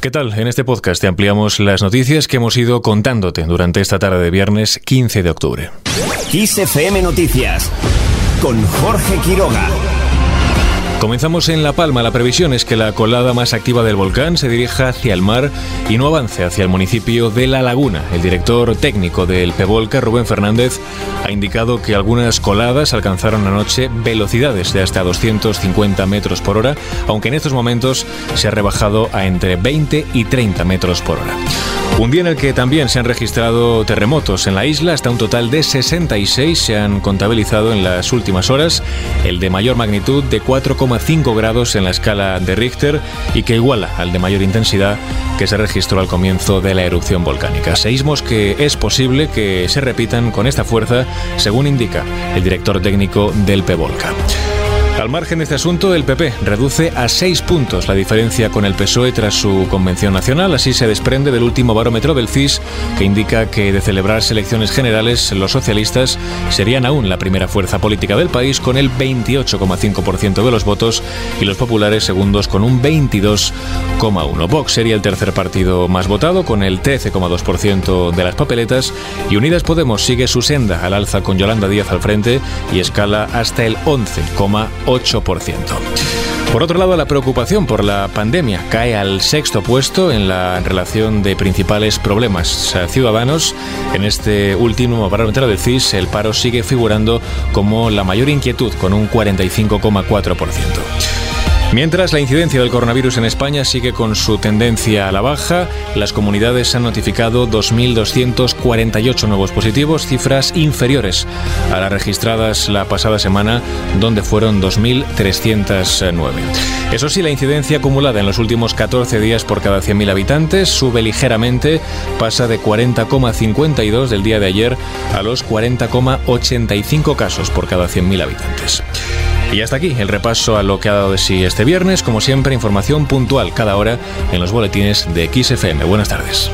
¿Qué tal? En este podcast te ampliamos las noticias que hemos ido contándote durante esta tarde de viernes 15 de octubre. XFM Noticias con Jorge Quiroga. Comenzamos en La Palma. La previsión es que la colada más activa del volcán se dirija hacia el mar y no avance hacia el municipio de La Laguna. El director técnico del Pevolca, Rubén Fernández, ha indicado que algunas coladas alcanzaron anoche velocidades de hasta 250 metros por hora, aunque en estos momentos se ha rebajado a entre 20 y 30 metros por hora. Un día en el que también se han registrado terremotos en la isla, hasta un total de 66 se han contabilizado en las últimas horas, el de mayor magnitud de 4,5 grados en la escala de Richter y que iguala al de mayor intensidad que se registró al comienzo de la erupción volcánica. Seísmos que es posible que se repitan con esta fuerza, según indica el director técnico del PEVOLCA. Al margen de este asunto, el PP reduce a seis puntos la diferencia con el PSOE tras su convención nacional. Así se desprende del último barómetro del CIS, que indica que de celebrarse elecciones generales, los socialistas serían aún la primera fuerza política del país con el 28,5% de los votos y los populares segundos con un 22,1%. Vox sería el tercer partido más votado con el 13,2% de las papeletas y Unidas Podemos sigue su senda al alza con Yolanda Díaz al frente y escala hasta el 11,1%. 8%. Por otro lado, la preocupación por la pandemia cae al sexto puesto en la relación de principales problemas ciudadanos. En este último barómetro del CIS, el paro sigue figurando como la mayor inquietud, con un 45,4%. Mientras la incidencia del coronavirus en España sigue con su tendencia a la baja, las comunidades han notificado 2.248 nuevos positivos, cifras inferiores a las registradas la pasada semana, donde fueron 2.309. Eso sí, la incidencia acumulada en los últimos 14 días por cada 100.000 habitantes sube ligeramente, pasa de 40,52 del día de ayer a los 40,85 casos por cada 100.000 habitantes. Y hasta aquí el repaso a lo que ha dado de sí este viernes. Como siempre, información puntual cada hora en los boletines de XFM. Buenas tardes.